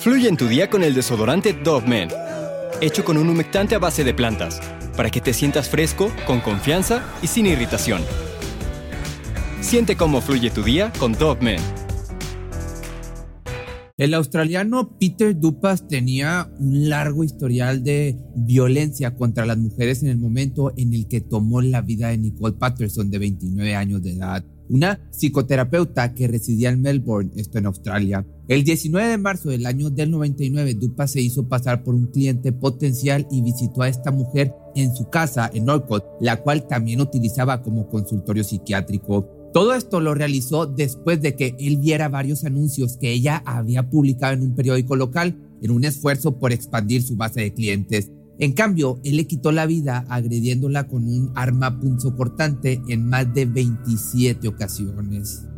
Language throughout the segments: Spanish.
Fluye en tu día con el desodorante Dove Men, hecho con un humectante a base de plantas, para que te sientas fresco, con confianza y sin irritación. Siente cómo fluye tu día con Dove Men. El australiano Peter Dupas tenía un largo historial de violencia contra las mujeres en el momento en el que tomó la vida de Nicole Patterson de 29 años de edad una psicoterapeuta que residía en Melbourne, esto en Australia. El 19 de marzo del año del 99, Dupa se hizo pasar por un cliente potencial y visitó a esta mujer en su casa en Norcott, la cual también utilizaba como consultorio psiquiátrico. Todo esto lo realizó después de que él viera varios anuncios que ella había publicado en un periódico local en un esfuerzo por expandir su base de clientes. En cambio, él le quitó la vida agrediéndola con un arma punzocortante en más de 27 ocasiones.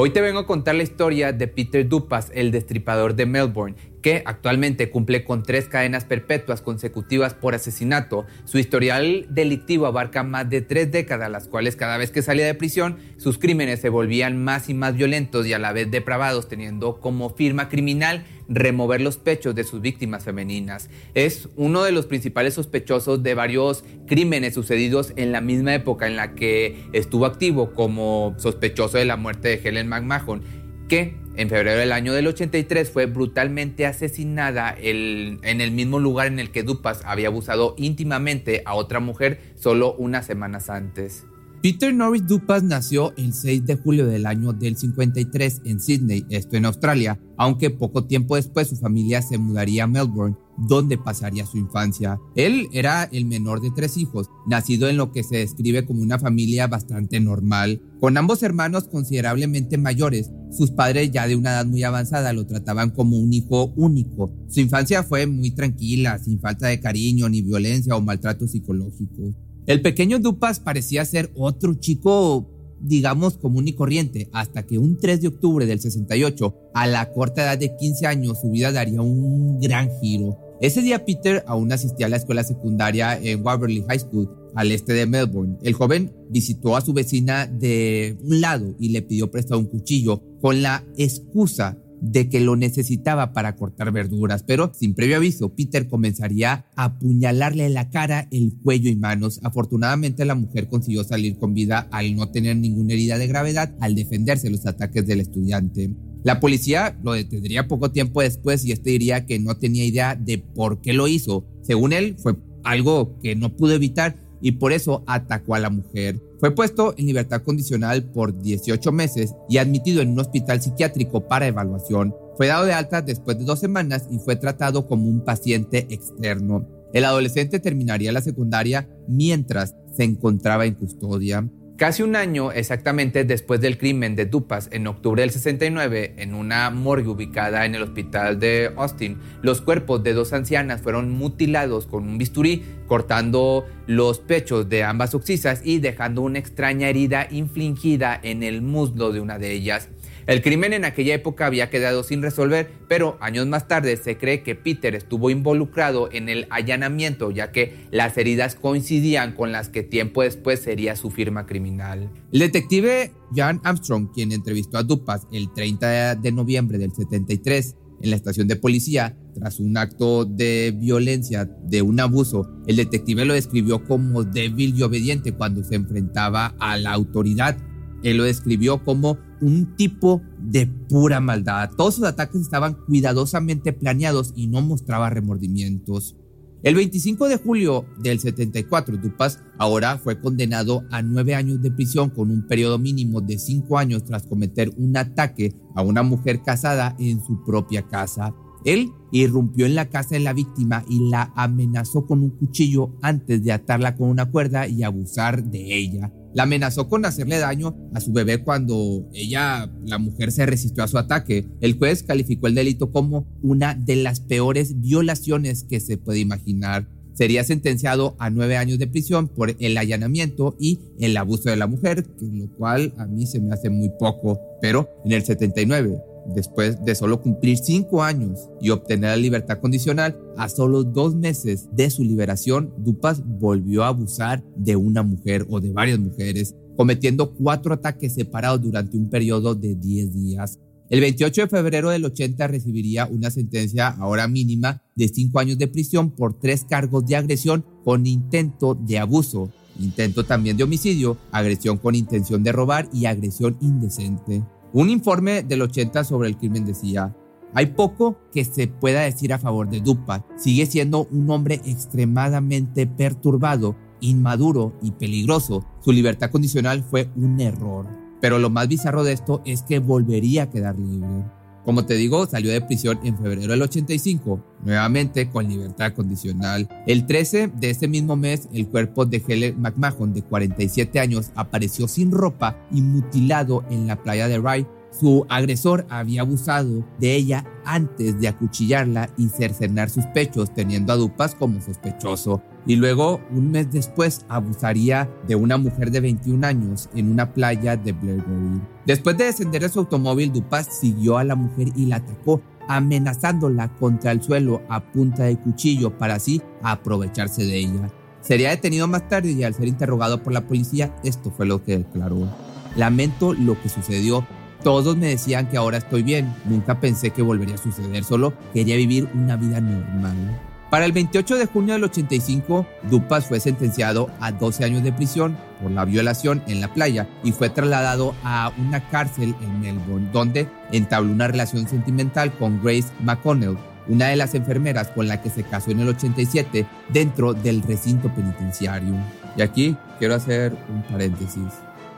Hoy te vengo a contar la historia de Peter Dupas, el destripador de Melbourne, que actualmente cumple con tres cadenas perpetuas consecutivas por asesinato. Su historial delictivo abarca más de tres décadas, las cuales cada vez que salía de prisión, sus crímenes se volvían más y más violentos y a la vez depravados, teniendo como firma criminal remover los pechos de sus víctimas femeninas. Es uno de los principales sospechosos de varios crímenes sucedidos en la misma época en la que estuvo activo como sospechoso de la muerte de Helen McMahon, que en febrero del año del 83 fue brutalmente asesinada en el mismo lugar en el que Dupas había abusado íntimamente a otra mujer solo unas semanas antes. Peter Norris Dupas nació el 6 de julio del año del 53 en Sydney, esto en Australia, aunque poco tiempo después su familia se mudaría a Melbourne, donde pasaría su infancia. Él era el menor de tres hijos, nacido en lo que se describe como una familia bastante normal, con ambos hermanos considerablemente mayores. Sus padres ya de una edad muy avanzada lo trataban como un hijo único. Su infancia fue muy tranquila, sin falta de cariño, ni violencia o maltrato psicológico. El pequeño Dupas parecía ser otro chico, digamos, común y corriente, hasta que un 3 de octubre del 68, a la corta edad de 15 años, su vida daría un gran giro. Ese día Peter aún asistía a la escuela secundaria en Waverley High School, al este de Melbourne. El joven visitó a su vecina de un lado y le pidió prestado un cuchillo con la excusa de que lo necesitaba para cortar verduras, pero sin previo aviso, Peter comenzaría a apuñalarle la cara, el cuello y manos. Afortunadamente la mujer consiguió salir con vida al no tener ninguna herida de gravedad al defenderse de los ataques del estudiante. La policía lo detendría poco tiempo después y este diría que no tenía idea de por qué lo hizo. Según él, fue algo que no pudo evitar y por eso atacó a la mujer. Fue puesto en libertad condicional por 18 meses y admitido en un hospital psiquiátrico para evaluación. Fue dado de alta después de dos semanas y fue tratado como un paciente externo. El adolescente terminaría la secundaria mientras se encontraba en custodia. Casi un año exactamente después del crimen de Dupas en octubre del 69, en una morgue ubicada en el hospital de Austin, los cuerpos de dos ancianas fueron mutilados con un bisturí, cortando los pechos de ambas oxisas y dejando una extraña herida infligida en el muslo de una de ellas. El crimen en aquella época había quedado sin resolver, pero años más tarde se cree que Peter estuvo involucrado en el allanamiento, ya que las heridas coincidían con las que tiempo después sería su firma criminal. El detective John Armstrong, quien entrevistó a Dupas el 30 de noviembre del 73 en la estación de policía, tras un acto de violencia, de un abuso, el detective lo describió como débil y obediente cuando se enfrentaba a la autoridad él lo describió como un tipo de pura maldad. Todos sus ataques estaban cuidadosamente planeados y no mostraba remordimientos. El 25 de julio del 74, Dupas ahora fue condenado a nueve años de prisión con un periodo mínimo de cinco años tras cometer un ataque a una mujer casada en su propia casa. Él irrumpió en la casa de la víctima y la amenazó con un cuchillo antes de atarla con una cuerda y abusar de ella. La amenazó con hacerle daño a su bebé cuando ella, la mujer, se resistió a su ataque. El juez calificó el delito como una de las peores violaciones que se puede imaginar. Sería sentenciado a nueve años de prisión por el allanamiento y el abuso de la mujer, lo cual a mí se me hace muy poco. Pero en el 79 Después de solo cumplir cinco años y obtener la libertad condicional, a solo dos meses de su liberación, Dupas volvió a abusar de una mujer o de varias mujeres. cometiendo cuatro ataques separados durante un periodo de 10 días. El 28 de febrero del 80 recibiría una sentencia ahora mínima de cinco años de prisión por tres cargos de agresión con intento de abuso, intento también de homicidio, agresión con intención de robar y agresión indecente. Un informe del 80 sobre el crimen decía, hay poco que se pueda decir a favor de Dupa. Sigue siendo un hombre extremadamente perturbado, inmaduro y peligroso. Su libertad condicional fue un error. Pero lo más bizarro de esto es que volvería a quedar libre. Como te digo, salió de prisión en febrero del 85, nuevamente con libertad condicional. El 13 de ese mismo mes, el cuerpo de Helen McMahon, de 47 años, apareció sin ropa y mutilado en la playa de Rye. Su agresor había abusado de ella antes de acuchillarla y cercenar sus pechos, teniendo a Dupas como sospechoso y luego un mes después abusaría de una mujer de 21 años en una playa de Blairberry. Después de descender de su automóvil, Dupas siguió a la mujer y la atacó, amenazándola contra el suelo a punta de cuchillo para así aprovecharse de ella. Sería detenido más tarde y al ser interrogado por la policía, esto fue lo que declaró. Lamento lo que sucedió. Todos me decían que ahora estoy bien. Nunca pensé que volvería a suceder, solo quería vivir una vida normal. Para el 28 de junio del 85, Dupas fue sentenciado a 12 años de prisión por la violación en la playa y fue trasladado a una cárcel en Melbourne, donde entabló una relación sentimental con Grace McConnell, una de las enfermeras con la que se casó en el 87 dentro del recinto penitenciario. Y aquí quiero hacer un paréntesis.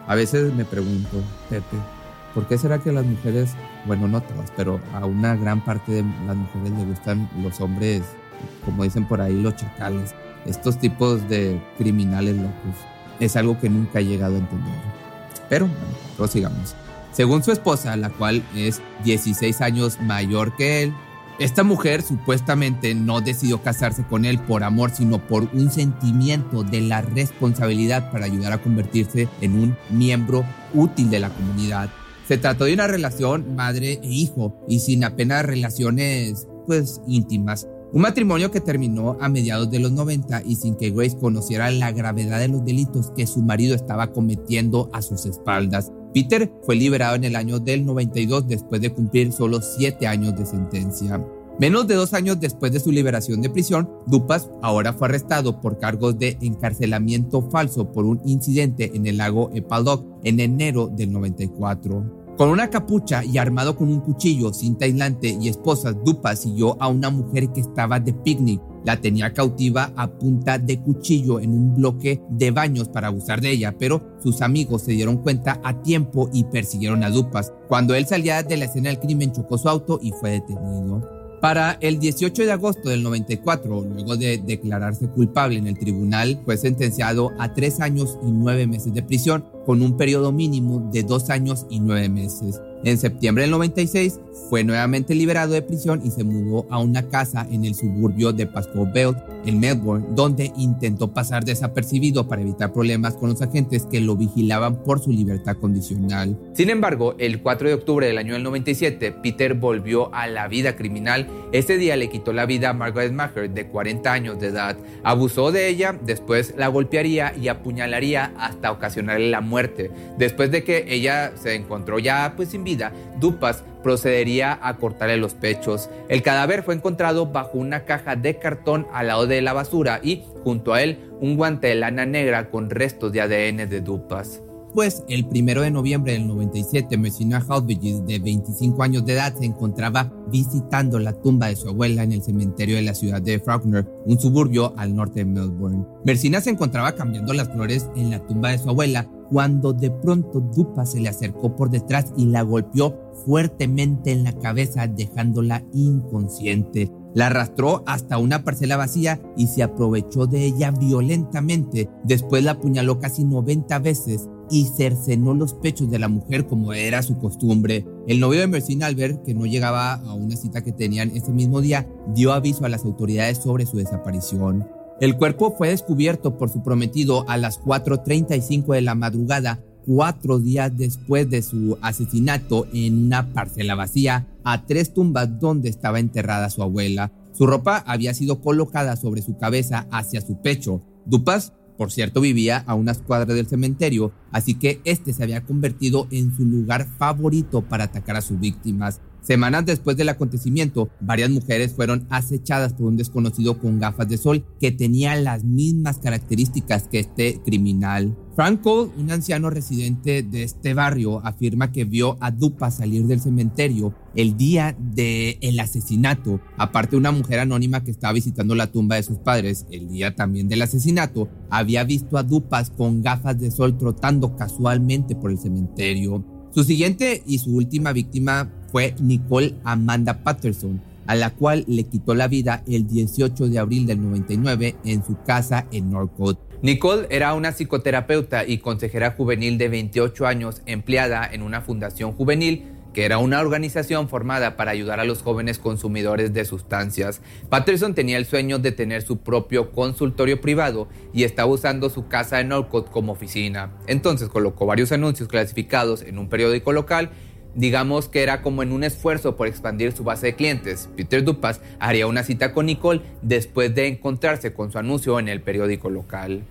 A veces me pregunto, Pepe, ¿por qué será que las mujeres, bueno, no todas, pero a una gran parte de las mujeres le gustan los hombres como dicen por ahí los chacales, estos tipos de criminales locos. Es algo que nunca he llegado a entender. Pero bueno, prosigamos. Según su esposa, la cual es 16 años mayor que él, esta mujer supuestamente no decidió casarse con él por amor, sino por un sentimiento de la responsabilidad para ayudar a convertirse en un miembro útil de la comunidad. Se trató de una relación madre e hijo y sin apenas relaciones pues íntimas. Un matrimonio que terminó a mediados de los 90 y sin que Grace conociera la gravedad de los delitos que su marido estaba cometiendo a sus espaldas. Peter fue liberado en el año del 92 después de cumplir solo 7 años de sentencia. Menos de dos años después de su liberación de prisión, Dupas ahora fue arrestado por cargos de encarcelamiento falso por un incidente en el lago Epaldoc en enero del 94. Con una capucha y armado con un cuchillo, cinta aislante y esposas, Dupa siguió a una mujer que estaba de picnic. La tenía cautiva a punta de cuchillo en un bloque de baños para abusar de ella, pero sus amigos se dieron cuenta a tiempo y persiguieron a Dupas. Cuando él salía de la escena del crimen, chocó su auto y fue detenido. Para el 18 de agosto del 94, luego de declararse culpable en el tribunal, fue sentenciado a tres años y nueve meses de prisión, con un periodo mínimo de dos años y nueve meses. En septiembre del 96 fue nuevamente liberado de prisión y se mudó a una casa en el suburbio de Pascoe Belt, en Melbourne, donde intentó pasar desapercibido para evitar problemas con los agentes que lo vigilaban por su libertad condicional. Sin embargo, el 4 de octubre del año 97, Peter volvió a la vida criminal. Ese día le quitó la vida a Margaret Maher, de 40 años de edad. Abusó de ella, después la golpearía y apuñalaría hasta ocasionarle la muerte. Después de que ella se encontró ya pues sin Dupas procedería a cortarle los pechos. El cadáver fue encontrado bajo una caja de cartón al lado de la basura y, junto a él, un guante de lana negra con restos de ADN de Dupas. Pues el primero de noviembre del 97, Messina Halbridge, de 25 años de edad, se encontraba visitando la tumba de su abuela en el cementerio de la ciudad de Faulkner, un suburbio al norte de Melbourne. Mercina se encontraba cambiando las flores en la tumba de su abuela cuando de pronto Dupa se le acercó por detrás y la golpeó fuertemente en la cabeza dejándola inconsciente. La arrastró hasta una parcela vacía y se aprovechó de ella violentamente. Después la apuñaló casi 90 veces y cercenó los pechos de la mujer como era su costumbre. El novio de Mercine Albert, que no llegaba a una cita que tenían ese mismo día, dio aviso a las autoridades sobre su desaparición. El cuerpo fue descubierto por su prometido a las 4.35 de la madrugada, cuatro días después de su asesinato en una parcela vacía, a tres tumbas donde estaba enterrada su abuela. Su ropa había sido colocada sobre su cabeza hacia su pecho. Dupas por cierto vivía a unas cuadras del cementerio, así que este se había convertido en su lugar favorito para atacar a sus víctimas. Semanas después del acontecimiento, varias mujeres fueron acechadas por un desconocido con gafas de sol que tenía las mismas características que este criminal. Frank Cole, un anciano residente de este barrio, afirma que vio a Dupa salir del cementerio el día del asesinato. Aparte, una mujer anónima que estaba visitando la tumba de sus padres el día también del asesinato, había visto a Dupas con gafas de sol trotando casualmente por el cementerio. Su siguiente y su última víctima fue Nicole Amanda Patterson, a la cual le quitó la vida el 18 de abril del 99 en su casa en Norcote. Nicole era una psicoterapeuta y consejera juvenil de 28 años empleada en una fundación juvenil que era una organización formada para ayudar a los jóvenes consumidores de sustancias. Patterson tenía el sueño de tener su propio consultorio privado y estaba usando su casa en Norcott como oficina. Entonces colocó varios anuncios clasificados en un periódico local Digamos que era como en un esfuerzo por expandir su base de clientes. Peter Dupas haría una cita con Nicole después de encontrarse con su anuncio en el periódico local.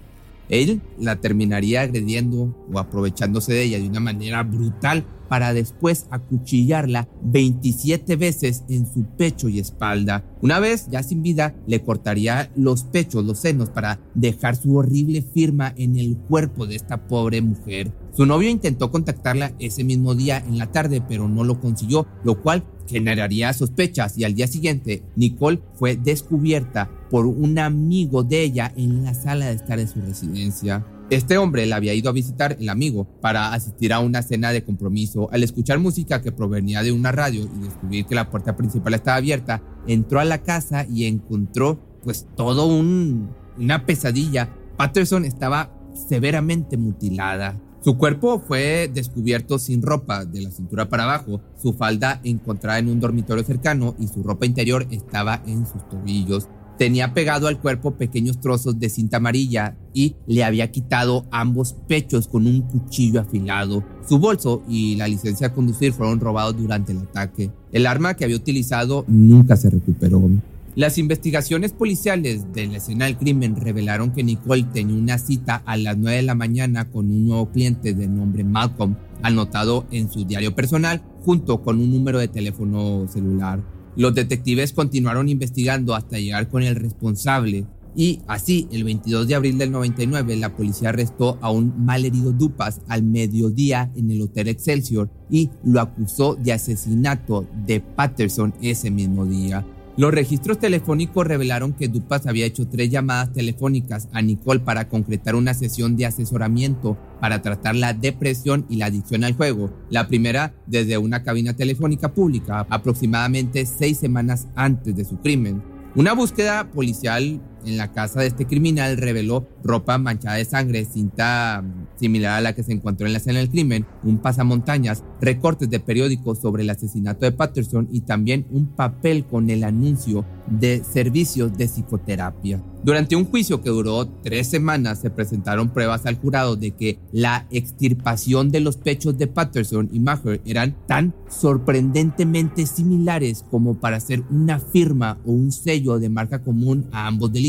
Él la terminaría agrediendo o aprovechándose de ella de una manera brutal para después acuchillarla 27 veces en su pecho y espalda. Una vez ya sin vida, le cortaría los pechos, los senos, para dejar su horrible firma en el cuerpo de esta pobre mujer. Su novio intentó contactarla ese mismo día en la tarde, pero no lo consiguió, lo cual generaría sospechas y al día siguiente Nicole fue descubierta por un amigo de ella en la sala de estar de su residencia. Este hombre la había ido a visitar el amigo para asistir a una cena de compromiso. Al escuchar música que provenía de una radio y descubrir que la puerta principal estaba abierta, entró a la casa y encontró pues todo un, una pesadilla. Patterson estaba severamente mutilada. Su cuerpo fue descubierto sin ropa de la cintura para abajo, su falda encontrada en un dormitorio cercano y su ropa interior estaba en sus tobillos. Tenía pegado al cuerpo pequeños trozos de cinta amarilla y le había quitado ambos pechos con un cuchillo afilado. Su bolso y la licencia de conducir fueron robados durante el ataque. El arma que había utilizado nunca se recuperó. Las investigaciones policiales de la escena del crimen revelaron que Nicole tenía una cita a las 9 de la mañana con un nuevo cliente de nombre Malcolm, anotado en su diario personal junto con un número de teléfono celular. Los detectives continuaron investigando hasta llegar con el responsable y así, el 22 de abril del 99, la policía arrestó a un malherido Dupas al mediodía en el Hotel Excelsior y lo acusó de asesinato de Patterson ese mismo día. Los registros telefónicos revelaron que Dupas había hecho tres llamadas telefónicas a Nicole para concretar una sesión de asesoramiento para tratar la depresión y la adicción al juego. La primera desde una cabina telefónica pública aproximadamente seis semanas antes de su crimen. Una búsqueda policial en la casa de este criminal reveló ropa manchada de sangre, cinta similar a la que se encontró en la escena del crimen, un pasamontañas, recortes de periódicos sobre el asesinato de Patterson y también un papel con el anuncio de servicios de psicoterapia. Durante un juicio que duró tres semanas se presentaron pruebas al jurado de que la extirpación de los pechos de Patterson y Maher eran tan sorprendentemente similares como para hacer una firma o un sello de marca común a ambos delitos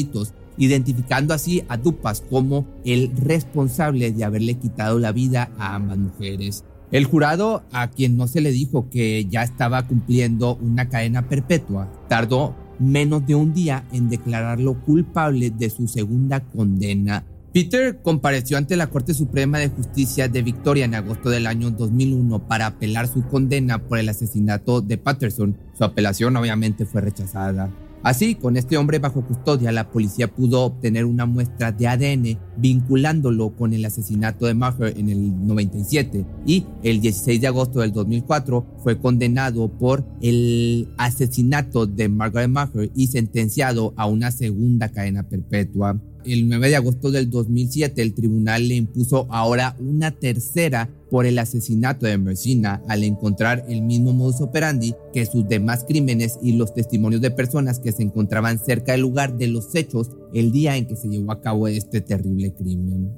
identificando así a Dupas como el responsable de haberle quitado la vida a ambas mujeres. El jurado, a quien no se le dijo que ya estaba cumpliendo una cadena perpetua, tardó menos de un día en declararlo culpable de su segunda condena. Peter compareció ante la Corte Suprema de Justicia de Victoria en agosto del año 2001 para apelar su condena por el asesinato de Patterson. Su apelación obviamente fue rechazada. Así, con este hombre bajo custodia, la policía pudo obtener una muestra de ADN vinculándolo con el asesinato de Maher en el 97 y el 16 de agosto del 2004 fue condenado por el asesinato de Margaret Maher y sentenciado a una segunda cadena perpetua. El 9 de agosto del 2007 el tribunal le impuso ahora una tercera por el asesinato de Mercina al encontrar el mismo modus operandi que sus demás crímenes y los testimonios de personas que se encontraban cerca del lugar de los hechos el día en que se llevó a cabo este terrible crimen.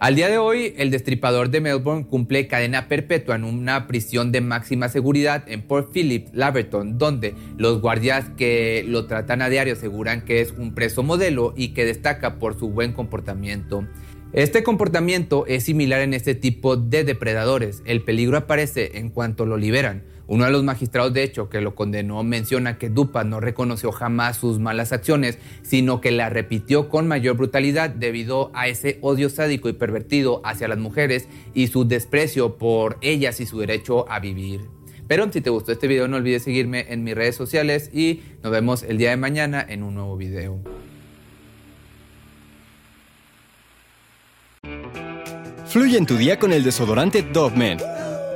Al día de hoy, el destripador de Melbourne cumple cadena perpetua en una prisión de máxima seguridad en Port Phillip, Laverton, donde los guardias que lo tratan a diario aseguran que es un preso modelo y que destaca por su buen comportamiento. Este comportamiento es similar en este tipo de depredadores. El peligro aparece en cuanto lo liberan. Uno de los magistrados, de hecho, que lo condenó, menciona que Dupas no reconoció jamás sus malas acciones, sino que las repitió con mayor brutalidad debido a ese odio sádico y pervertido hacia las mujeres y su desprecio por ellas y su derecho a vivir. Pero si te gustó este video, no olvides seguirme en mis redes sociales y nos vemos el día de mañana en un nuevo video. Fluye en tu día con el desodorante Dove